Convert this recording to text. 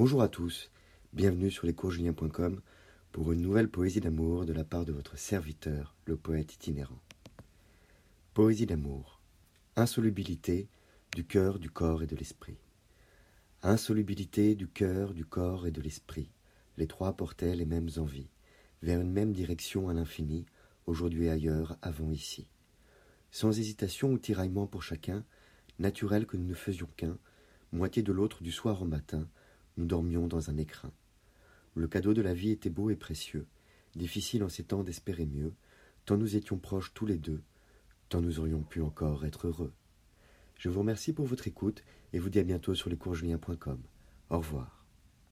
Bonjour à tous, bienvenue sur lescoursjulien.com pour une nouvelle poésie d'amour de la part de votre serviteur, le poète itinérant. Poésie d'amour. Insolubilité du cœur, du corps et de l'esprit. Insolubilité du cœur, du corps et de l'esprit. Les trois portaient les mêmes envies, vers une même direction à l'infini, aujourd'hui ailleurs, avant ici. Sans hésitation ou tiraillement pour chacun, naturel que nous ne faisions qu'un, moitié de l'autre du soir au matin, nous dormions dans un écrin. Le cadeau de la vie était beau et précieux, difficile en ces temps d'espérer mieux, tant nous étions proches tous les deux, tant nous aurions pu encore être heureux. Je vous remercie pour votre écoute et vous dis à bientôt sur lescoursjulien.com. Au revoir.